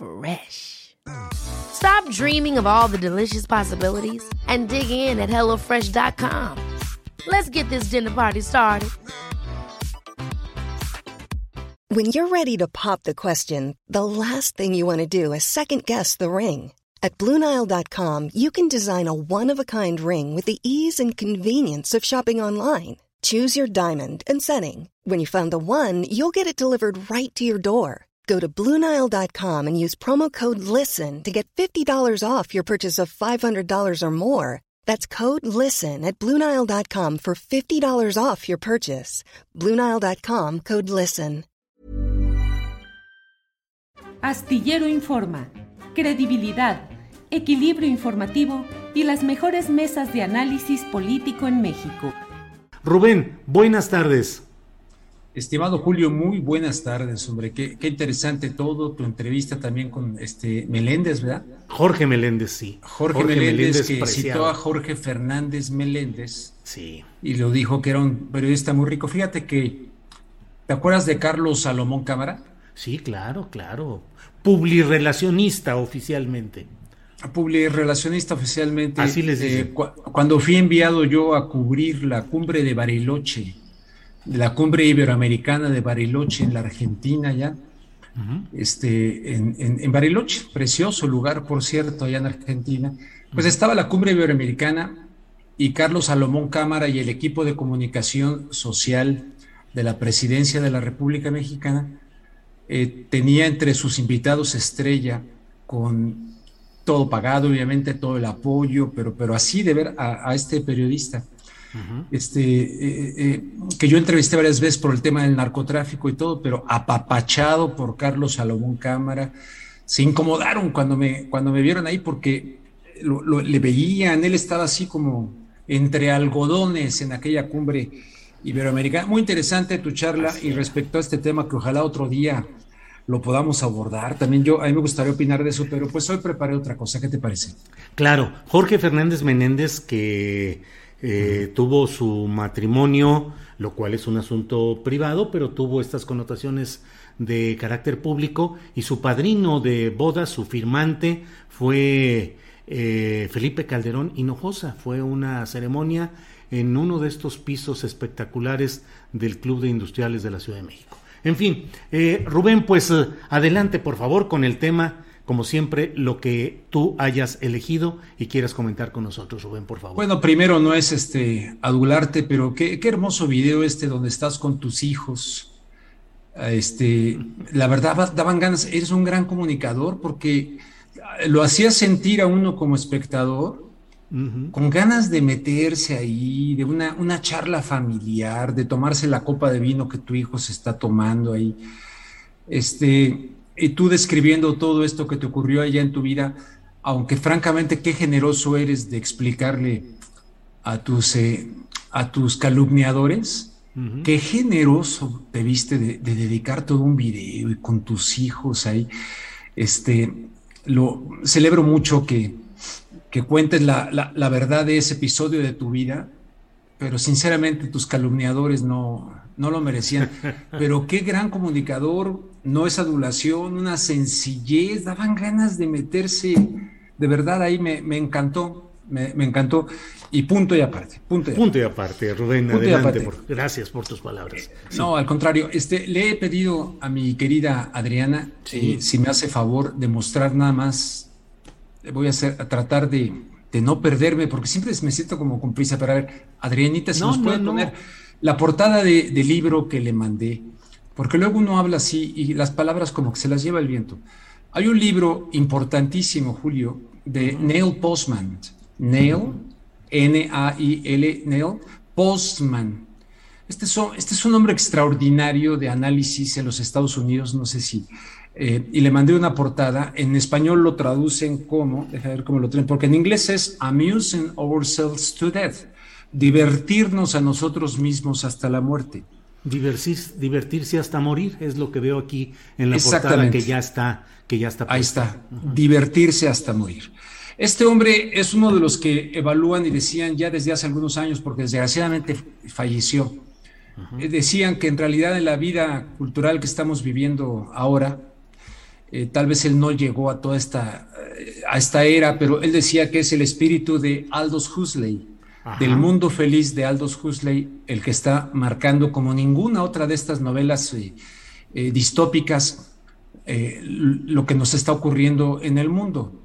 Fresh. Stop dreaming of all the delicious possibilities and dig in at HelloFresh.com. Let's get this dinner party started. When you're ready to pop the question, the last thing you want to do is second guess the ring. At Bluenile.com, you can design a one of a kind ring with the ease and convenience of shopping online. Choose your diamond and setting. When you find the one, you'll get it delivered right to your door. Go to Bluenile.com and use promo code LISTEN to get $50 off your purchase of $500 or more. That's code LISTEN at Bluenile.com for $50 off your purchase. Bluenile.com code LISTEN. Astillero Informa, credibilidad, equilibrio informativo y las mejores mesas de análisis político en México. Rubén, buenas tardes. Estimado Julio, muy buenas tardes, hombre. Qué, qué, interesante todo, tu entrevista también con este Meléndez, ¿verdad? Jorge Meléndez, sí. Jorge, Jorge Meléndez, Meléndez, que preciado. citó a Jorge Fernández Meléndez. Sí. Y lo dijo que era un periodista muy rico. Fíjate que, ¿te acuerdas de Carlos Salomón Cámara? Sí, claro, claro. Publirelacionista oficialmente. Publirelacionista oficialmente. Así les dice. Eh, cu cuando fui enviado yo a cubrir la cumbre de Bariloche, de la cumbre iberoamericana de Bariloche en la Argentina ya, uh -huh. este, en, en, en, Bariloche, precioso lugar, por cierto, allá en Argentina, pues estaba la cumbre iberoamericana y Carlos Salomón Cámara y el equipo de comunicación social de la presidencia de la República Mexicana eh, tenía entre sus invitados estrella con todo pagado, obviamente, todo el apoyo, pero, pero así de ver a, a este periodista. Uh -huh. este, eh, eh, que yo entrevisté varias veces por el tema del narcotráfico y todo, pero apapachado por Carlos Salomón Cámara, se incomodaron cuando me, cuando me vieron ahí porque lo, lo, le veían, él estaba así como entre algodones en aquella cumbre iberoamericana. Muy interesante tu charla y respecto a este tema que ojalá otro día lo podamos abordar. También yo, a mí me gustaría opinar de eso, pero pues hoy preparé otra cosa. ¿Qué te parece? Claro, Jorge Fernández Menéndez que eh, tuvo su matrimonio, lo cual es un asunto privado, pero tuvo estas connotaciones de carácter público y su padrino de boda, su firmante, fue eh, Felipe Calderón Hinojosa. Fue una ceremonia en uno de estos pisos espectaculares del Club de Industriales de la Ciudad de México. En fin, eh, Rubén, pues eh, adelante por favor con el tema como siempre, lo que tú hayas elegido y quieras comentar con nosotros, Rubén, por favor. Bueno, primero no es este adularte, pero qué, qué hermoso video este donde estás con tus hijos. Este, la verdad daban ganas, eres un gran comunicador porque lo hacías sentir a uno como espectador uh -huh. con ganas de meterse ahí, de una, una charla familiar, de tomarse la copa de vino que tu hijo se está tomando ahí. Este, y tú describiendo todo esto que te ocurrió allá en tu vida, aunque francamente qué generoso eres de explicarle a tus, eh, a tus calumniadores, uh -huh. qué generoso te viste de, de, dedicar todo un video y con tus hijos ahí. Este, lo celebro mucho que, que cuentes la, la, la verdad de ese episodio de tu vida, pero sinceramente tus calumniadores no, no lo merecían. Pero qué gran comunicador, no es adulación, una sencillez, daban ganas de meterse, de verdad ahí me, me encantó, me, me, encantó. Y punto y aparte, punto y punto aparte. Y aparte Rubén, punto adelante, aparte. Por, gracias por tus palabras. Eh, sí. No, al contrario, este, le he pedido a mi querida Adriana, sí. eh, si me hace favor, de mostrar nada más, voy a, hacer, a tratar de, de no perderme, porque siempre me siento como con prisa, pero a ver, Adrianita, si no, nos puede no, poner... La portada de, de, libro que le mandé, porque luego uno habla así y las palabras como que se las lleva el viento. Hay un libro importantísimo, Julio, de Neil Postman. Neil, N-A-I-L, Neil Postman. Este es, este es, un hombre extraordinario de análisis en los Estados Unidos, no sé si eh, y le mandé una portada. En español lo traducen como, déjame ver cómo lo traen, porque en inglés es amusing ourselves to death, divertirnos a nosotros mismos hasta la muerte. Divertirse hasta morir es lo que veo aquí en la portada que ya está, que ya está. Ahí está, divertirse hasta morir. Este hombre es uno de los que evalúan y decían ya desde hace algunos años, porque desgraciadamente falleció. Eh, decían que en realidad en la vida cultural que estamos viviendo ahora, eh, tal vez él no llegó a toda esta, eh, a esta era, pero él decía que es el espíritu de Aldous Huxley, del mundo feliz de Aldous Huxley, el que está marcando como ninguna otra de estas novelas eh, distópicas lo que nos está ocurriendo en el mundo.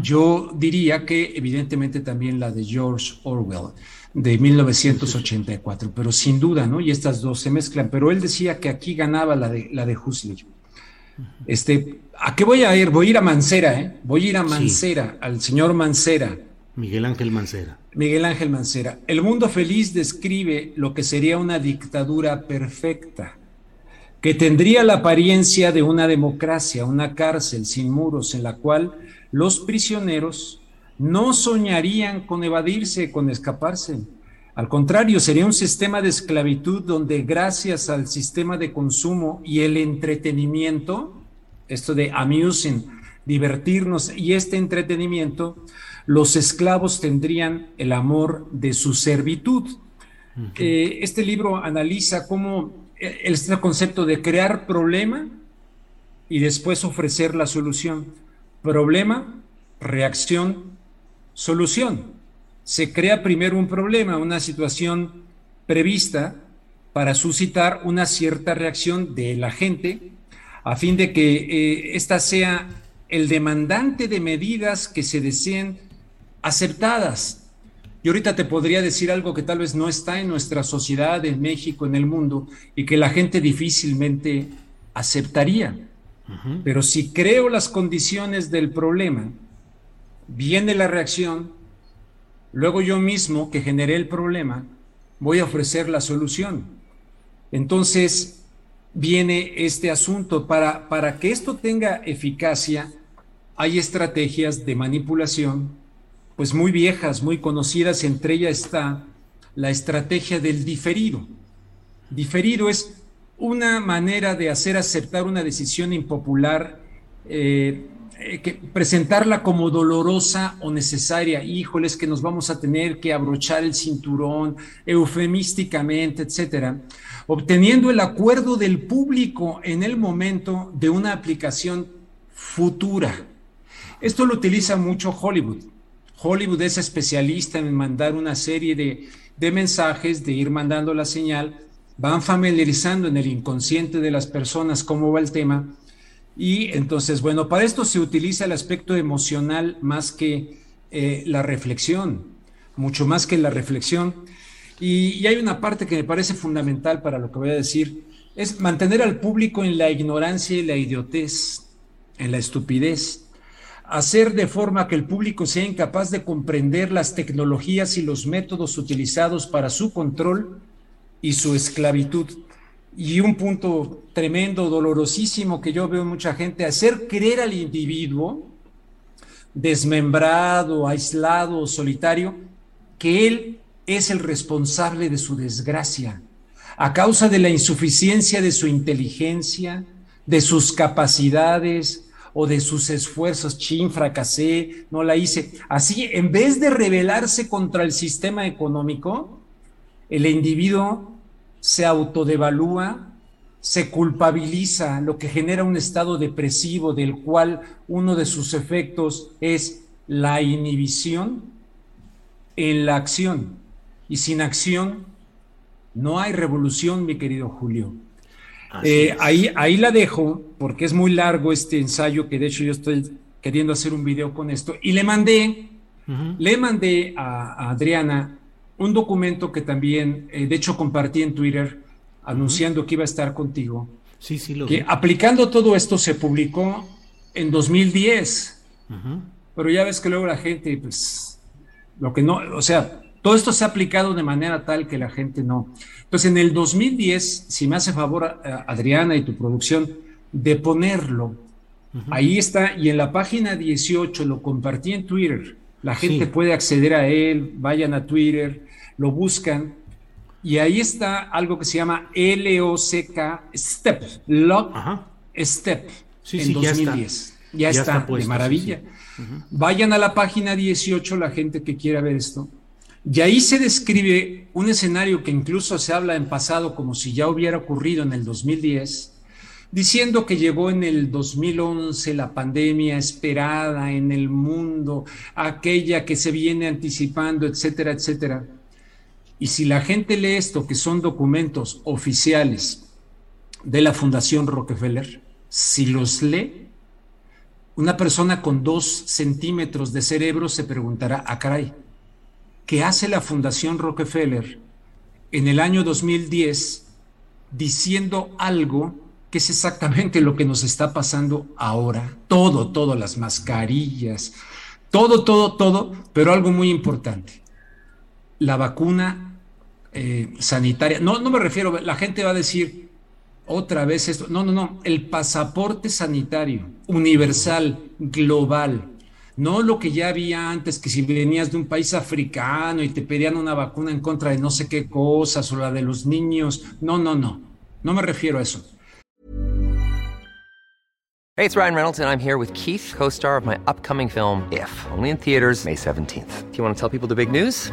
Yo diría que evidentemente también la de George Orwell de 1984, pero sin duda, ¿no? Y estas dos se mezclan, pero él decía que aquí ganaba la de, la de Huxley. Este, ¿A qué voy a ir? Voy a ir a Mancera, ¿eh? Voy a ir a Mancera, al señor Mancera. Miguel Ángel Mancera. Miguel Ángel Mancera. El mundo feliz describe lo que sería una dictadura perfecta, que tendría la apariencia de una democracia, una cárcel sin muros en la cual los prisioneros no soñarían con evadirse, con escaparse. Al contrario, sería un sistema de esclavitud donde gracias al sistema de consumo y el entretenimiento, esto de amusing, divertirnos y este entretenimiento, los esclavos tendrían el amor de su servitud. Eh, este libro analiza cómo eh, este concepto de crear problema y después ofrecer la solución. Problema, reacción, solución. Se crea primero un problema, una situación prevista para suscitar una cierta reacción de la gente a fin de que eh, ésta sea el demandante de medidas que se deseen aceptadas. Y ahorita te podría decir algo que tal vez no está en nuestra sociedad, en México, en el mundo, y que la gente difícilmente aceptaría. Pero si creo las condiciones del problema, viene la reacción, luego yo mismo que generé el problema, voy a ofrecer la solución. Entonces, viene este asunto. Para, para que esto tenga eficacia, hay estrategias de manipulación, pues muy viejas, muy conocidas, entre ellas está la estrategia del diferido. Diferido es una manera de hacer aceptar una decisión impopular eh, eh, presentarla como dolorosa o necesaria. Híjoles, que nos vamos a tener que abrochar el cinturón eufemísticamente, etcétera, obteniendo el acuerdo del público en el momento de una aplicación futura. Esto lo utiliza mucho Hollywood. Hollywood es especialista en mandar una serie de, de mensajes, de ir mandando la señal, van familiarizando en el inconsciente de las personas cómo va el tema y entonces, bueno, para esto se utiliza el aspecto emocional más que eh, la reflexión, mucho más que la reflexión. Y, hay una parte que me parece fundamental para lo que voy a decir, es mantener al público en la ignorancia y la idiotez, en la estupidez, hacer de forma que el público sea incapaz de comprender las tecnologías y los métodos utilizados para su control y su esclavitud. Y un punto tremendo, dolorosísimo que yo veo en mucha gente, hacer creer al individuo desmembrado, aislado, solitario, que él es el responsable de su desgracia, a causa de la insuficiencia de su inteligencia, de sus capacidades o de sus esfuerzos. Chin, fracasé, no la hice. Así, en vez de rebelarse contra el sistema económico, el individuo se autodevalúa, se culpabiliza, lo que genera un estado depresivo del cual uno de sus efectos es la inhibición en la acción. Y sin acción no hay revolución, mi querido Julio. Eh, ahí, ahí la dejo porque es muy largo este ensayo que de hecho yo estoy queriendo hacer un video con esto. Y le mandé, le mandé a Adriana un documento que también, eh, de hecho, compartí en Twitter anunciando que iba a estar contigo. Sí, sí, lo Que aplicando todo esto se publicó en 2010. Pero ya ves que luego la gente, pues, lo que no, o sea, todo esto se ha aplicado de manera tal que la gente no. Entonces, en el 2010, si me hace favor, Adriana y tu producción, de ponerlo Ahí está, y en la página 18 lo compartí en Twitter. La gente puede acceder a él, vayan a Twitter, lo buscan. Y ahí está algo que se llama LOCK Step, Lock Step, en 2010. Ya está, de maravilla. Vayan a la página 18, la gente que quiera ver esto. Y ahí se describe un escenario que incluso se habla en pasado como si ya hubiera ocurrido en el 2010, diciendo que llegó en el 2011 la pandemia esperada en el mundo, aquella que se viene anticipando, etcétera, etcétera. Y si la gente lee esto, que son documentos oficiales de la Fundación Rockefeller, si los lee, una persona con dos centímetros de cerebro se preguntará, ah, caray, ¿qué hace la Fundación Rockefeller en el año 2010 diciendo algo que es exactamente lo que nos está pasando ahora? Todo, todo, las mascarillas, todo, todo, todo, pero algo muy importante, la vacuna eh, sanitaria. No, no me refiero, la gente va a decir, otra vez esto. No, no, no. El pasaporte sanitario universal, global. No lo que ya había antes, que si venías de un país africano y te pedían una vacuna en contra de no sé qué cosas o la de los niños. No, no, no. No me refiero a eso. Hey, it's Ryan Reynolds and I'm here with Keith, co-star of my upcoming film If, only in theaters May 17th. Do you want to tell people the big news?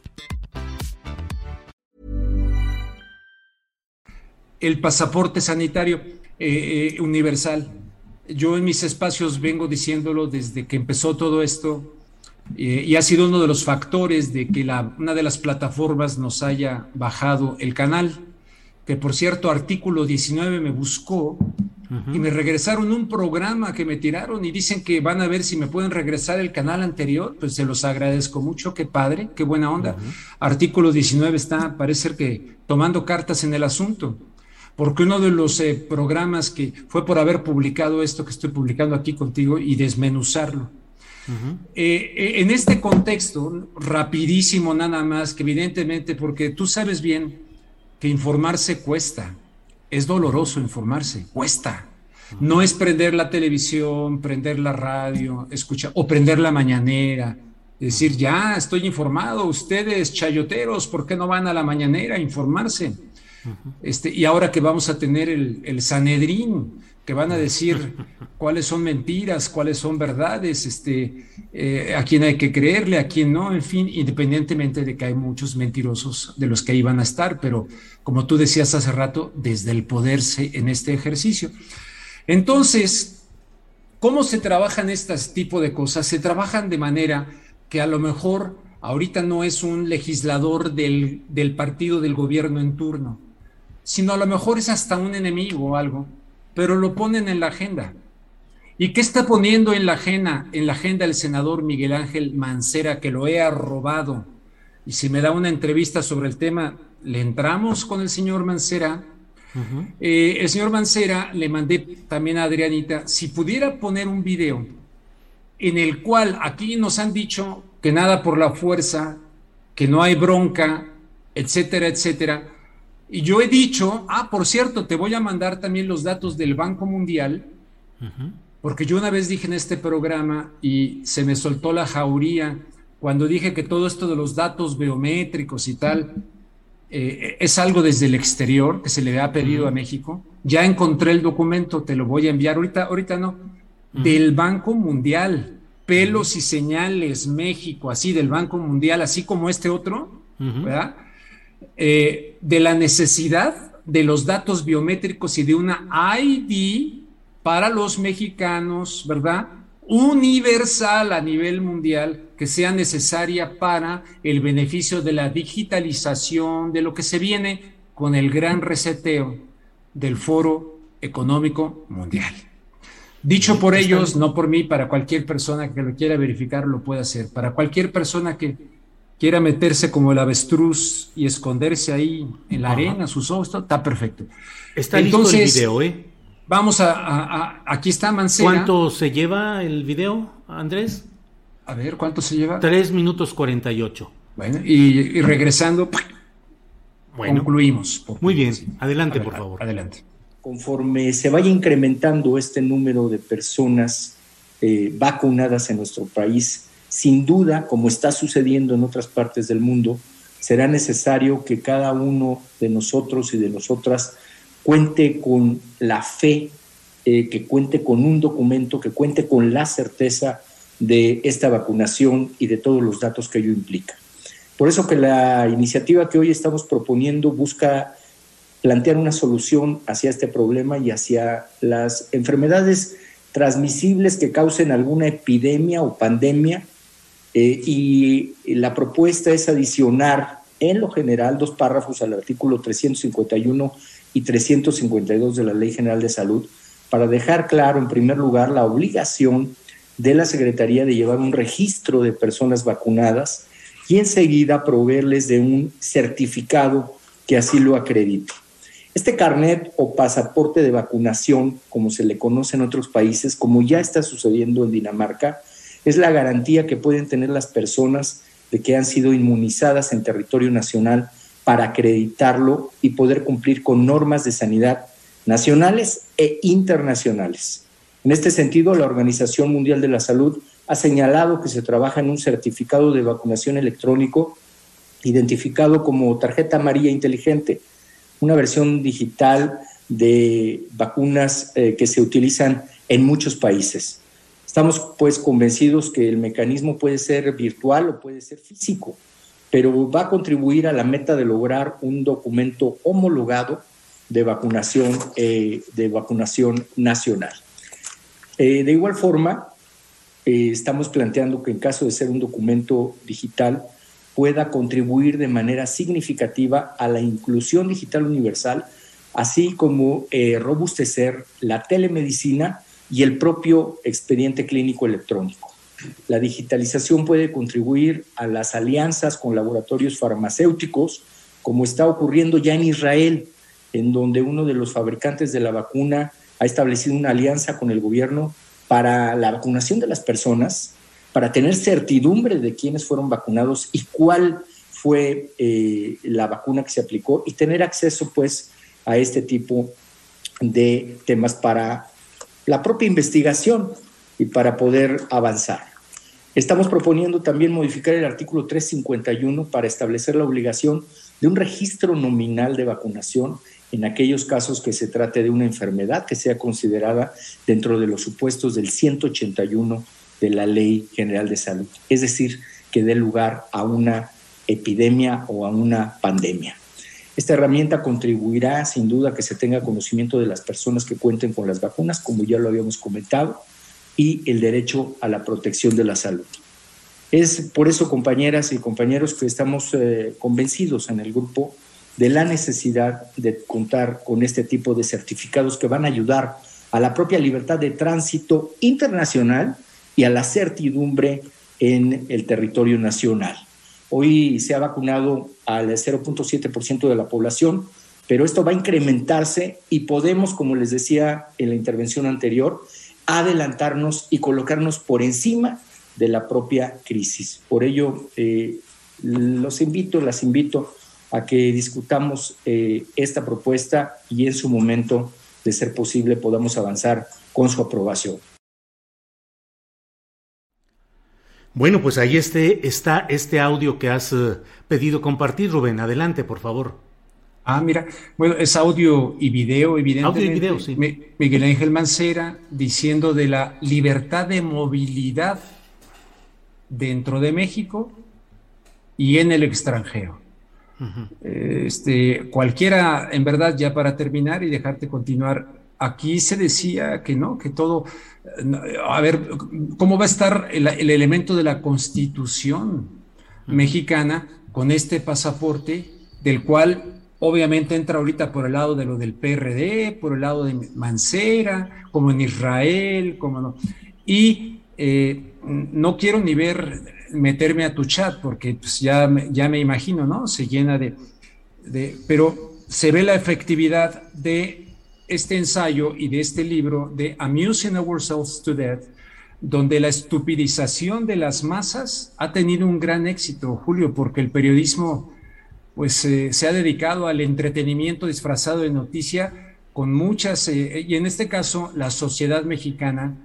el pasaporte sanitario eh, eh, universal. Yo en mis espacios vengo diciéndolo desde que empezó todo esto eh, y ha sido uno de los factores de que la, una de las plataformas nos haya bajado el canal, que por cierto artículo 19 me buscó y me regresaron un programa que me tiraron y dicen que van a ver si me pueden regresar el canal anterior, pues se los agradezco mucho, qué padre, qué buena onda. Artículo 19 está, parece que tomando cartas en el asunto porque uno de los eh, programas que fue por haber publicado esto que estoy publicando aquí contigo y desmenuzarlo. Eh, eh, en este contexto, rapidísimo nada más, que evidentemente, porque tú sabes bien que informarse cuesta, es doloroso informarse, cuesta. No es prender la televisión, prender la radio, escuchar, o prender la mañanera, decir, ya estoy informado, ustedes chayoteros, ¿por qué no van a la mañanera a informarse? Este, y ahora que vamos a tener el, Sanedrín, que van a decir cuáles son mentiras, cuáles son verdades, este, eh, a quién hay que creerle, a quién no, en fin, independientemente de que hay muchos mentirosos de los que ahí van a estar, pero como tú decías hace rato, desde el poderse en este ejercicio. Entonces, ¿cómo se trabajan este tipo de cosas? Se trabajan de manera que a lo mejor ahorita no es un legislador del, del partido del gobierno en turno, sino a lo mejor es hasta un enemigo o algo, pero lo ponen en la agenda. ¿Y qué está poniendo en la agenda, en la agenda el senador Miguel Ángel Mancera, que lo he robado? Y si me da una entrevista sobre el tema, le entramos con el señor Mancera. Eh, el señor Mancera le mandé también a Adrianita, si pudiera poner un video en el cual aquí nos han dicho que nada por la fuerza, que no hay bronca, etcétera, etcétera y yo he dicho, ah, por cierto, te voy a mandar también los datos del Banco Mundial, porque yo una vez dije en este programa y se me soltó la jauría cuando dije que todo esto de los datos biométricos y tal eh, es algo desde el exterior que se le ha pedido a México. Ya encontré el documento, te lo voy a enviar ahorita, ahorita no, del Banco Mundial, pelos y señales México, así del Banco Mundial, así como este otro, ¿verdad? Eh, de la necesidad de los datos biométricos y de una ID para los mexicanos, ¿verdad? Universal a nivel mundial que sea necesaria para el beneficio de la digitalización, de lo que se viene con el gran reseteo del Foro Económico Mundial. Dicho por ellos, no por mí, para cualquier persona que lo quiera verificar lo puede hacer. Para cualquier persona que quiera meterse como el avestruz y esconderse ahí en la arena, sus ojos, está perfecto. Está listo el video, ¿eh? Vamos a, aquí está Mancera. ¿Cuánto se lleva el video, Andrés? A ver, ¿cuánto se lleva? Tres minutos cuarenta y ocho. Bueno, y, regresando, concluimos. Muy bien, adelante, por favor. Adelante. Conforme se vaya incrementando este número de personas eh, vacunadas en nuestro país, sin duda, como está sucediendo en otras partes del mundo, será necesario que cada uno de nosotros y de nosotras cuente con la fe, eh, que cuente con un documento, que cuente con la certeza de esta vacunación y de todos los datos que ello implica. Por eso que la iniciativa que hoy estamos proponiendo busca plantear una solución hacia este problema y hacia las enfermedades transmisibles que causen alguna epidemia o pandemia eh, y la propuesta es adicionar en lo general dos párrafos al artículo 351 y 352 de la Ley General de Salud para dejar claro, en primer lugar, la obligación de la Secretaría de llevar un registro de personas vacunadas y enseguida proveerles de un certificado que así lo acredite. Este carnet o pasaporte de vacunación, como se le conoce en otros países, como ya está sucediendo en Dinamarca, es la garantía que pueden tener las personas de que han sido inmunizadas en territorio nacional para acreditarlo y poder cumplir con normas de sanidad nacionales e internacionales. En este sentido, la Organización Mundial de la Salud ha señalado que se trabaja en un certificado de vacunación electrónico identificado como tarjeta amarilla inteligente, una versión digital de vacunas eh, que se utilizan en muchos países. Estamos pues convencidos que el mecanismo puede ser virtual o puede ser físico, pero va a contribuir a la meta de lograr un documento homologado de vacunación, eh, de vacunación nacional. Eh, de igual forma, eh, estamos planteando que en caso de ser un documento digital, pueda contribuir de manera significativa a la inclusión digital universal, así como robustecer la telemedicina y el propio expediente clínico electrónico. La digitalización puede contribuir a las alianzas con laboratorios farmacéuticos, como está ocurriendo ya en Israel, en donde uno de los fabricantes de la vacuna ha establecido una alianza con el gobierno para la vacunación de las personas, para tener certidumbre de quiénes fueron vacunados y cuál fue eh, la vacuna que se aplicó y tener acceso pues a este tipo de temas para la propia investigación y para poder avanzar. Estamos proponiendo también modificar el artículo 351 para establecer la obligación de un registro nominal de vacunación en aquellos casos que se trate de una enfermedad que sea considerada dentro de los supuestos del 181 de la Ley General de Salud, es decir, que dé lugar a una epidemia o a una pandemia. Esta herramienta contribuirá sin duda a que se tenga conocimiento de las personas que cuenten con las vacunas, como ya lo habíamos comentado, y el derecho a la protección de la salud. Es por eso, compañeras y compañeros, que estamos eh, convencidos en el grupo de la necesidad de contar con este tipo de certificados que van a ayudar a la propia libertad de tránsito internacional y a la certidumbre en el territorio nacional. Hoy se ha vacunado al 0.7% de la población, pero esto va a incrementarse y podemos, como les decía en la intervención anterior, adelantarnos y colocarnos por encima de la propia crisis. Por ello, eh, los invito, las invito a que discutamos eh, esta propuesta y en su momento, de ser posible, podamos avanzar con su aprobación. Bueno, pues ahí este, está este audio que has eh, pedido compartir, Rubén. Adelante, por favor. Ah, mira, bueno, es audio y video, evidentemente. Audio y video, sí. Miguel Ángel Mancera diciendo de la libertad de movilidad dentro de México y en el extranjero. este, cualquiera, en verdad, ya para terminar y dejarte continuar, aquí se decía que no, que todo, a ver, ¿cómo va a estar el, elemento de la constitución mexicana con este pasaporte del cual obviamente entra ahorita por el lado de lo del PRD, por el lado de Mancera, como en Israel, como no. Y eh, no quiero ni ver meterme a tu chat porque pues, ya, ya me imagino, ¿no? Se llena de, de, pero se ve la efectividad de este ensayo y de este libro de Amusing Ourselves to Death, donde la estupidización de las masas ha tenido un gran éxito, Julio, porque el periodismo pues eh, se ha dedicado al entretenimiento disfrazado de noticia con muchas, eh, y en este caso la sociedad mexicana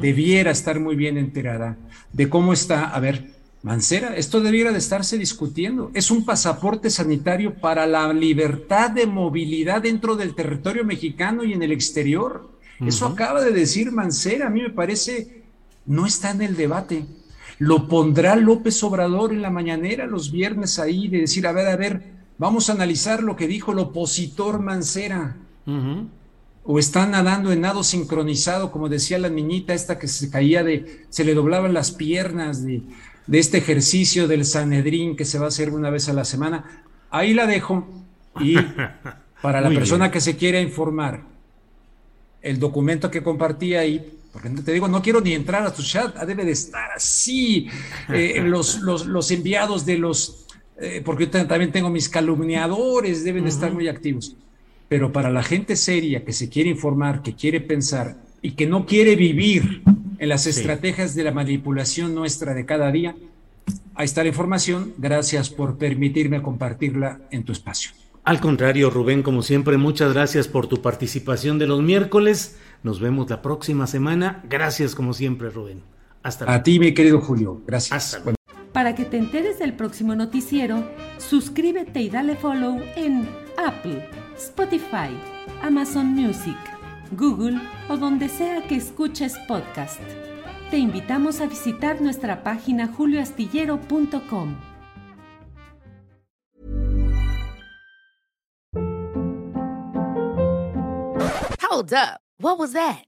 debiera estar muy bien enterada de cómo está, a ver, Mancera, esto debiera de estarse discutiendo. Es un pasaporte sanitario para la libertad de movilidad dentro del territorio mexicano y en el exterior. Eso acaba de decir Mancera, a mí me parece, no está en el debate. Lo pondrá López Obrador en la mañanera los viernes ahí de decir, a ver, a ver, vamos a analizar lo que dijo el opositor Mancera. O está nadando en nado sincronizado, como decía la niñita esta que se caía de, se le doblaban las piernas de de este ejercicio del Sanedrín que se va a hacer una vez a la semana. Ahí la dejo y para la persona que se quiera informar, el documento que compartí ahí, porque te digo, no quiero ni entrar a tu chat, ah, debe de estar así, eh, los, los, enviados de los, eh, porque yo también tengo mis calumniadores, deben de estar muy activos. Pero para la gente seria que se quiere informar, que quiere pensar y que no quiere vivir en las estrategias de la manipulación nuestra de cada día. Ahí está la información. Gracias por permitirme compartirla en tu espacio. Al contrario, Rubén, como siempre, muchas gracias por tu participación de los miércoles. Nos vemos la próxima semana. Gracias, como siempre, Rubén. Hasta luego. A ti, mi querido Julio. Gracias. Para que te enteres del próximo noticiero, suscríbete y dale follow en Apple, Spotify, Amazon Music Google o donde sea que escuches podcast. Te invitamos a visitar nuestra página julioastillero.com. Hold up. What was that?